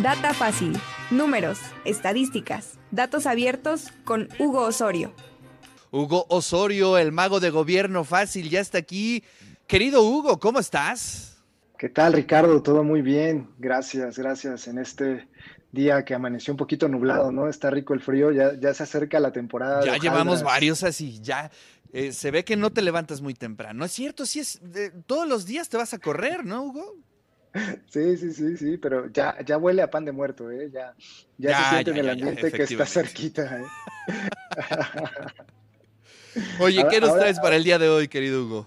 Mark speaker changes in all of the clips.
Speaker 1: Data fácil. Números, estadísticas, datos abiertos con Hugo Osorio.
Speaker 2: Hugo Osorio, el mago de gobierno fácil, ya está aquí. Querido Hugo, ¿cómo estás?
Speaker 3: ¿Qué tal, Ricardo? Todo muy bien. Gracias, gracias. En este día que amaneció un poquito nublado, ¿no? Está rico el frío, ya, ya se acerca la temporada.
Speaker 2: Ya llevamos varios así, ya. Eh, se ve que no te levantas muy temprano. Es cierto, sí es. todos los días te vas a correr, ¿no, Hugo?
Speaker 3: Sí, sí, sí, sí, pero ya, ya huele a pan de muerto, ¿eh? Ya, ya, se siente en el ambiente que está cerquita, ¿eh?
Speaker 2: Oye, ¿qué nos traes para el día de hoy, querido Hugo?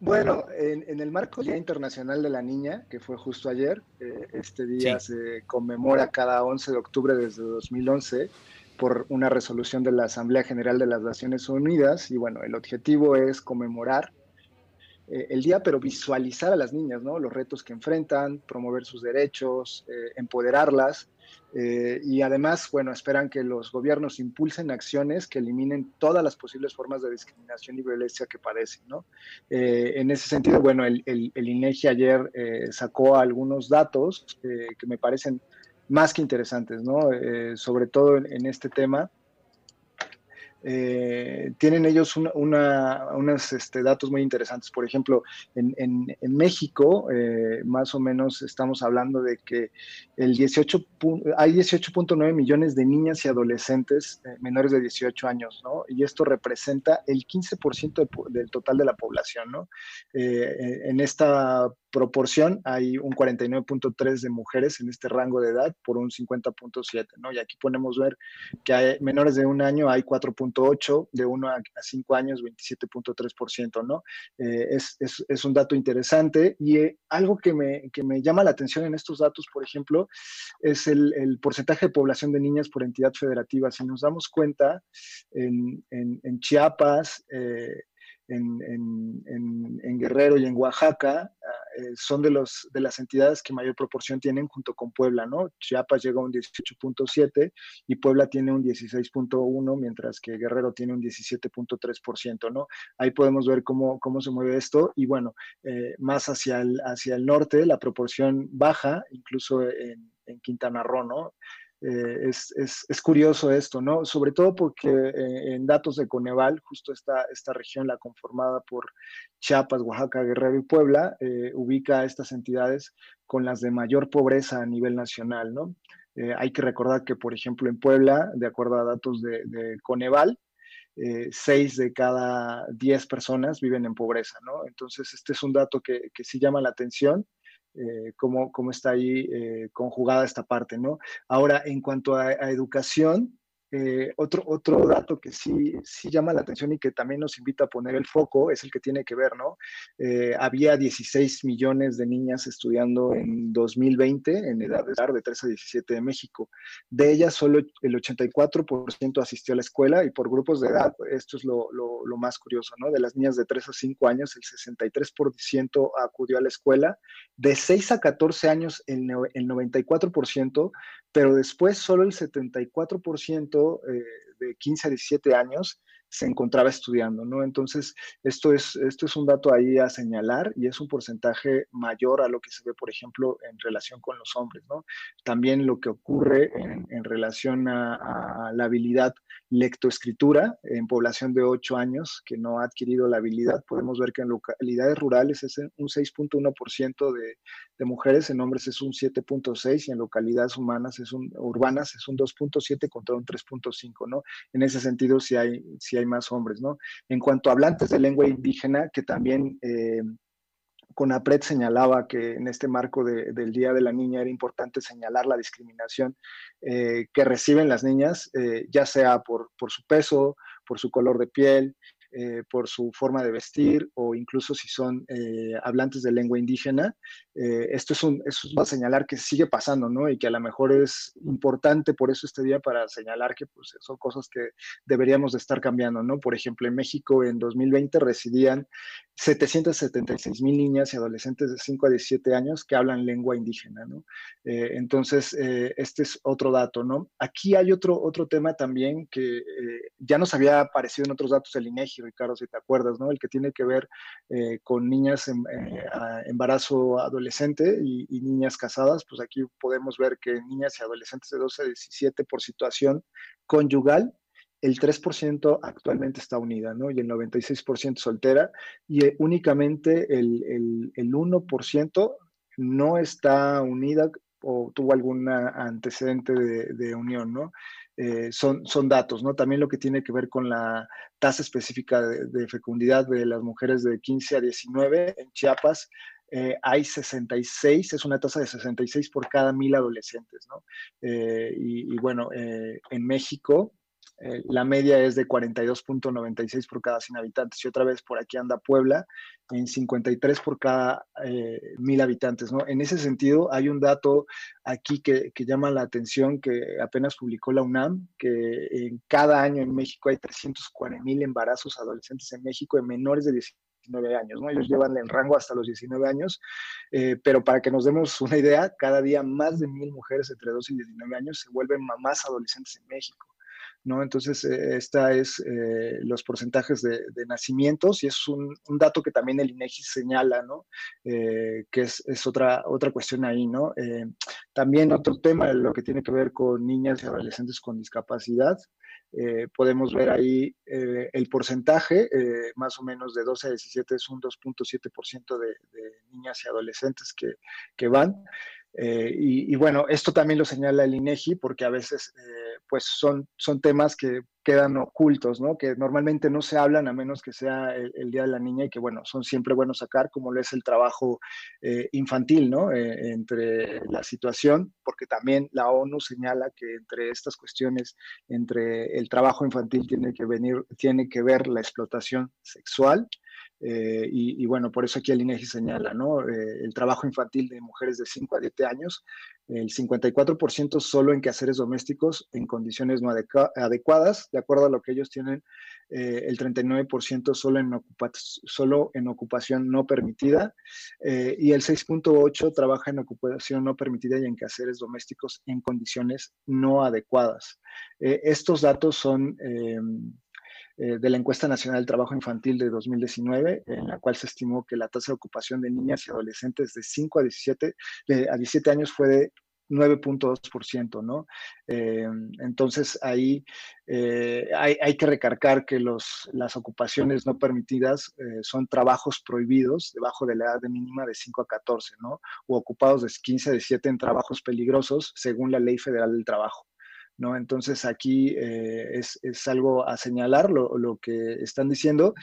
Speaker 3: Bueno, en, el marco Día Internacional de la Niña, que fue justo ayer, eh, este día se conmemora cada 11 de octubre desde 2011 por una resolución de la Asamblea General de las Naciones Unidas y bueno, el objetivo es conmemorar eh, el día, pero visualizar a las niñas, ¿no? Los retos que enfrentan, promover sus derechos, eh, empoderarlas. Eh, y además, bueno, esperan que los gobiernos impulsen acciones que eliminen todas las posibles formas de discriminación y violencia que padecen, ¿no? en ese sentido, bueno, el, INEGI ayer sacó algunos datos que me parecen más que interesantes, ¿no? sobre todo en este tema. Eh, tienen ellos unos este, datos muy interesantes. Por ejemplo, en, México, eh, más o menos estamos hablando de que el 18, hay 18.9 millones de niñas y adolescentes eh, menores de 18 años, ¿no? Y esto representa el 15% del total de la población, ¿no? en esta proporción hay un 49.3 de mujeres en este rango de edad por un 50.7, ¿no? Y aquí podemos ver que hay menores de un año hay 4.8, de 1 a 5 años 27.3%, ¿no? Eh, es, es, un dato interesante y eh, algo que me, que me, llama la atención en estos datos, por ejemplo, es el, porcentaje de población de niñas por entidad federativa. Si nos damos cuenta, en, en, en Chiapas, eh, en, Guerrero y en Oaxaca eh, son de, los, de las entidades que mayor proporción tienen junto con Puebla, ¿no? Chiapas llega a un 18.7 y Puebla tiene un 16.1, mientras que Guerrero tiene un 17.3%, ¿no? Ahí podemos ver cómo, cómo se mueve esto y bueno, eh, más hacia el, hacia el norte la proporción baja, incluso en, en Quintana Roo, ¿no? Eh, es, es, es, curioso esto, ¿no? Sobre todo porque eh, en datos de Coneval, justo esta, esta región, la conformada por Chiapas, Oaxaca, Guerrero y Puebla, eh, ubica a estas entidades con las de mayor pobreza a nivel nacional, ¿no? hay que recordar que, por ejemplo, en Puebla, de acuerdo a datos de, de Coneval, seis de cada diez personas viven en pobreza, ¿no? Entonces, este es un dato que, que sí llama la atención eh, cómo, está ahí eh, conjugada esta parte, ¿no? Ahora, en cuanto a educación, eh, otro, otro dato que sí, sí llama la atención y que también nos invita a poner el foco es el que tiene que ver, ¿no? Eh, había 16 millones de niñas estudiando en 2020 en edad de, de 3 a 17 de México. De ellas, solo el 84% asistió a la escuela y por grupos de edad, esto es lo, lo, más curioso, ¿no? De las niñas de 3 a 5 años, el 63% acudió a la escuela. De 6 a 14 años, el, el 94%, pero después solo el 74% eh, de 15 a 17 años se encontraba estudiando, ¿no? Entonces, esto es, esto es un dato ahí a señalar y es un porcentaje mayor a lo que se ve, por ejemplo, en relación con los hombres, ¿no? También lo que ocurre en, relación a, la habilidad lectoescritura en población de 8 años que no ha adquirido la habilidad, podemos ver que en localidades rurales es un 6.1% de, de mujeres, en hombres es un 7.6 y en localidades humanas es un, urbanas es un 2.7 contra un 3.5, ¿no? En ese sentido, sí hay, sí hay más hombres, ¿no? En cuanto a hablantes de lengua indígena, que también eh, CONAPRED señalaba que en este marco del Día de la Niña era importante señalar la discriminación eh, que reciben las niñas, eh, ya sea por, por, su peso, por su color de piel, eh, por su forma de vestir o incluso si son eh, hablantes de lengua indígena. Eh, esto es, un, es a señalar que sigue pasando, ¿no? Y que a lo mejor es importante por eso este día para señalar que pues, son cosas que deberíamos de estar cambiando, ¿no? Por ejemplo, en México en 2020 residían 776 mil niñas y adolescentes de 5 a 17 años que hablan lengua indígena, ¿no? entonces, este es otro dato, ¿no? Aquí hay otro, otro tema también que ya nos había aparecido en otros datos del INEGI Ricardo, si te acuerdas, ¿no? El que tiene que ver eh, con niñas en eh, embarazo adolescente y, niñas casadas, pues aquí podemos ver que niñas y adolescentes de 12 a 17 por situación conyugal el 3% actualmente está unida, ¿no? Y el 96% soltera, y eh, únicamente el, el, el 1% no está unida o tuvo algún antecedente de, de unión, ¿no? Eh, son, son datos, ¿no? También lo que tiene que ver con la tasa específica de, fecundidad de las mujeres de 15 a 19 en Chiapas, eh, hay 66, es una tasa de 66 por cada mil adolescentes, ¿no? Eh, y, y, bueno, eh, en México eh, la media es de 42.96 por cada 100 habitantes. Y otra vez por aquí anda Puebla, en 53 por cada eh, mil habitantes. ¿no? En ese sentido, hay un dato aquí que, que, llama la atención que apenas publicó la UNAM, que en cada año en México hay 340 mil embarazos adolescentes en México de menores de 19 años, ¿no? Ellos llevan el rango hasta los 19 años, eh, pero para que nos demos una idea, cada día más de mil mujeres entre 12 y 19 años se vuelven mamás adolescentes en México. ¿No? Entonces, eh, esta es eh, los porcentajes de, nacimientos y es un, dato que también el INEGI señala, ¿no? Eh, que es, otra, otra cuestión ahí, ¿no? Eh, también otro tema, lo que tiene que ver con niñas y adolescentes con discapacidad. Podemos ver ahí el porcentaje, más o menos de 12 a 17 es un 2.7% de, de niñas y adolescentes que, que van. Eh, y, bueno, esto también lo señala el INEGI porque a veces eh, pues son, son temas que quedan ocultos, ¿no? Que normalmente no se hablan a menos que sea el, Día de la Niña y que bueno, son siempre buenos sacar, como lo es el trabajo eh, infantil, ¿no? Entre la situación, porque también la ONU señala que entre estas cuestiones, entre el trabajo infantil tiene que venir, tiene que ver la explotación sexual, eh, y, y, bueno, por eso aquí el INEGI señala, ¿no? Eh, el trabajo infantil de mujeres de 5 a 7 años, el 54% solo en quehaceres domésticos en condiciones no adecuadas, de acuerdo a lo que ellos tienen, eh, el 39% solo en, solo en ocupación no permitida, eh, y el 6.8% trabaja en ocupación no permitida y en quehaceres domésticos en condiciones no adecuadas. Eh, estos datos son eh, de la encuesta nacional del trabajo infantil de 2019, en la cual se estimó que la tasa de ocupación de niñas y adolescentes de 5 a 17, de, a 17 años fue de 9.2%, ¿no? Eh, entonces ahí eh, hay, hay, que recargar que los, las ocupaciones no permitidas son trabajos prohibidos debajo de la edad de mínima de 5 a 14, ¿no? O ocupados de 15 a 17 en trabajos peligrosos según la Ley Federal del Trabajo. ¿No? Entonces aquí eh, es, es, algo a señalar lo, lo que están diciendo.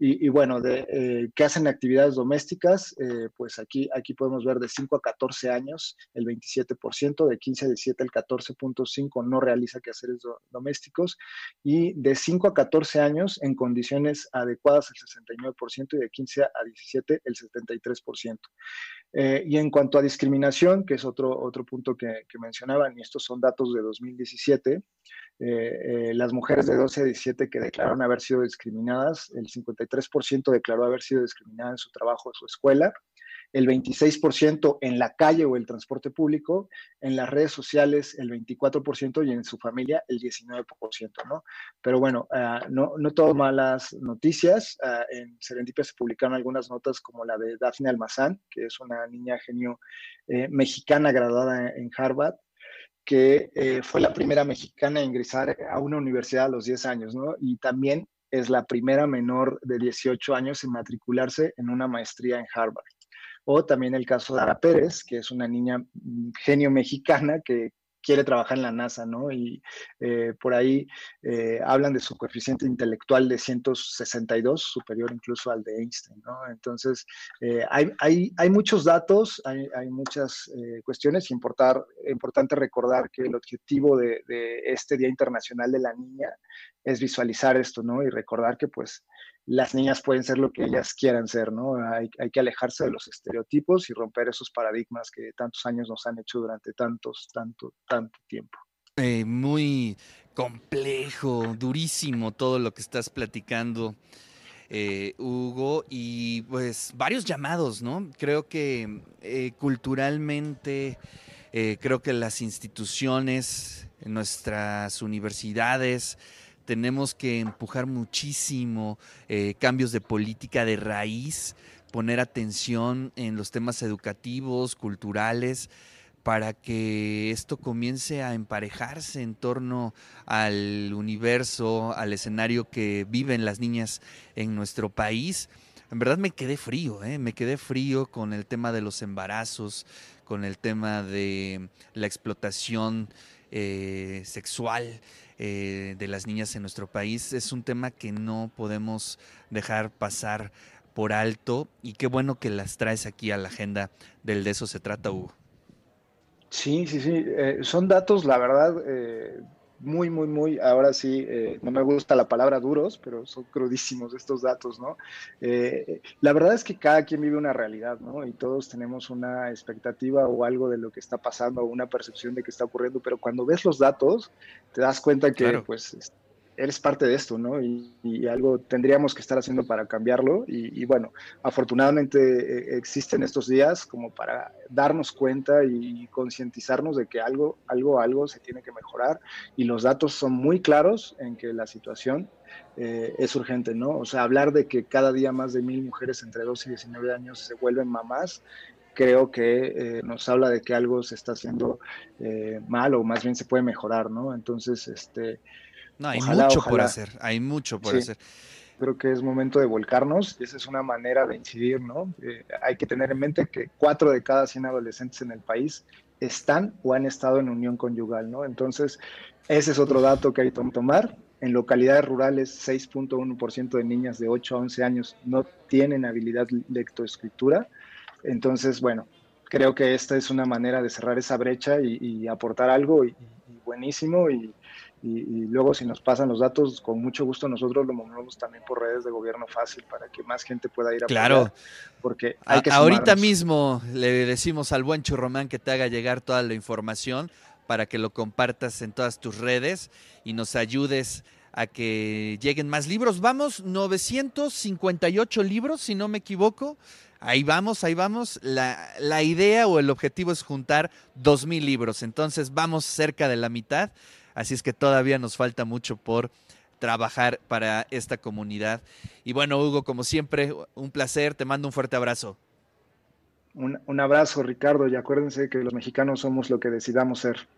Speaker 3: Y, y bueno, de eh, que hacen actividades domésticas, eh, pues aquí, aquí podemos ver de 5 a 14 años el 27%, de 15 a 17 el 14.5% no realiza quehaceres do, domésticos y de 5 a 14 años en condiciones adecuadas el 69% y de 15 a 17 el 73%. Eh, y en cuanto a discriminación, que es otro, otro punto que, que mencionaban, y estos son datos de 2017, eh, eh, las mujeres de 12 a 17 que declararon haber sido discriminadas, el 53% declaró haber sido discriminada en su trabajo o su escuela, el 26% en la calle o el transporte público, en las redes sociales el 24% y en su familia el 19%, ¿no? Pero bueno, uh, no, no todo malas noticias. Uh, en Serendipia se publicaron algunas notas como la de Daphne Almazán, que es una niña genio eh, mexicana graduada en Harvard, que eh, fue la primera mexicana a ingresar a una universidad a los 10 años, ¿no? Y también es la primera menor de 18 años en matricularse en una maestría en Harvard. O también el caso de Ara Pérez, que es una niña mm, genio mexicana que quiere trabajar en la NASA, ¿no? Y eh, por ahí eh, hablan de su coeficiente intelectual de 162, superior incluso al de Einstein, ¿no? Entonces, eh, hay, hay, hay, muchos datos, hay, muchas cuestiones, importar, importante recordar que el objetivo de, de, este Día Internacional de la Niña es visualizar esto, ¿no? Y recordar que, pues, las niñas pueden ser lo que ellas quieran ser, ¿no? Hay, hay, que alejarse de los estereotipos y romper esos paradigmas que tantos años nos han hecho durante tantos, tanto, tanto tiempo.
Speaker 2: Eh, muy complejo, durísimo todo lo que estás platicando, eh, Hugo, y pues varios llamados, ¿no? Creo que eh, culturalmente, creo que las instituciones, nuestras universidades, tenemos que empujar muchísimo eh, cambios de política de raíz, poner atención en los temas educativos, culturales, para que esto comience a emparejarse en torno al universo, al escenario que viven las niñas en nuestro país. En verdad me quedé frío, ¿eh? me quedé frío con el tema de los embarazos, con el tema de la explotación eh, sexual eh, de las niñas en nuestro país. Es un tema que no podemos dejar pasar por alto y qué bueno que las traes aquí a la agenda del de eso se trata, Hugo.
Speaker 3: Sí, sí, sí. Eh, son datos, la verdad, eh, muy, muy, muy, ahora sí, eh, no me gusta la palabra duros, pero son crudísimos estos datos, ¿no? la verdad es que cada quien vive una realidad, ¿no? Y todos tenemos una expectativa o algo de lo que está pasando o una percepción de que está ocurriendo, pero cuando ves los datos, te das cuenta que, pues, eres parte de esto, ¿no? Y, algo tendríamos que estar haciendo para cambiarlo. Y, bueno, afortunadamente eh, existen estos días como para darnos cuenta y concientizarnos de que algo, algo, algo se tiene que mejorar. Y los datos son muy claros en que la situación eh, es urgente, ¿no? O sea, hablar de que cada día más de mil mujeres entre 12 y 19 años se vuelven mamás creo que eh, nos habla de que algo se está haciendo mal o más bien se puede mejorar, ¿no? Entonces, este,
Speaker 2: no, hay mucho por hacer, hay mucho por hacer.
Speaker 3: Creo que es momento de volcarnos y esa es una manera de incidir, ¿no? Eh, hay que tener en mente que cuatro de cada 100 adolescentes en el país están o han estado en unión conyugal, ¿no? Entonces, ese es otro dato que hay que tomar. En localidades rurales, 6.1% de niñas de 8 a 11 años no tienen habilidad lectoescritura. Entonces, bueno, creo que esta es una manera de cerrar esa brecha y, aportar algo y buenísimo y, y, luego si nos pasan los datos, con mucho gusto nosotros lo movemos también por redes de gobierno fácil para que más gente pueda ir a
Speaker 2: Claro.
Speaker 3: porque hay que
Speaker 2: ahorita mismo le decimos al buen Churromán que te haga llegar toda la información para que lo compartas en todas tus redes y nos ayudes a que lleguen más libros. Vamos, 958 libros, si no me equivoco. Ahí vamos, ahí vamos. La, la idea o el objetivo es juntar 2.000 libros. Entonces vamos cerca de la mitad. Así es que todavía nos falta mucho por trabajar para esta comunidad. Y bueno, Hugo, como siempre, un placer, te mando un fuerte abrazo.
Speaker 3: Un, un abrazo, Ricardo, y acuérdense que los mexicanos somos lo que decidamos ser.